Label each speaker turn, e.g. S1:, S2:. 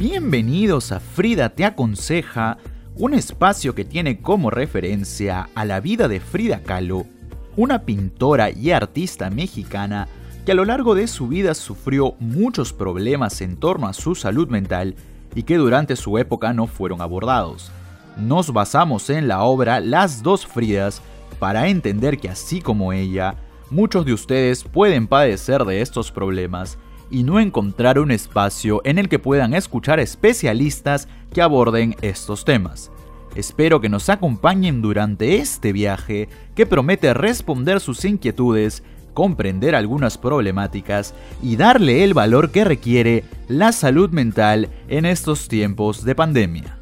S1: Bienvenidos a Frida Te Aconseja, un espacio que tiene como referencia a la vida de Frida Kahlo, una pintora y artista mexicana que a lo largo de su vida sufrió muchos problemas en torno a su salud mental y que durante su época no fueron abordados. Nos basamos en la obra Las dos Fridas para entender que así como ella, muchos de ustedes pueden padecer de estos problemas y no encontrar un espacio en el que puedan escuchar especialistas que aborden estos temas. Espero que nos acompañen durante este viaje que promete responder sus inquietudes, comprender algunas problemáticas y darle el valor que requiere la salud mental en estos tiempos de pandemia.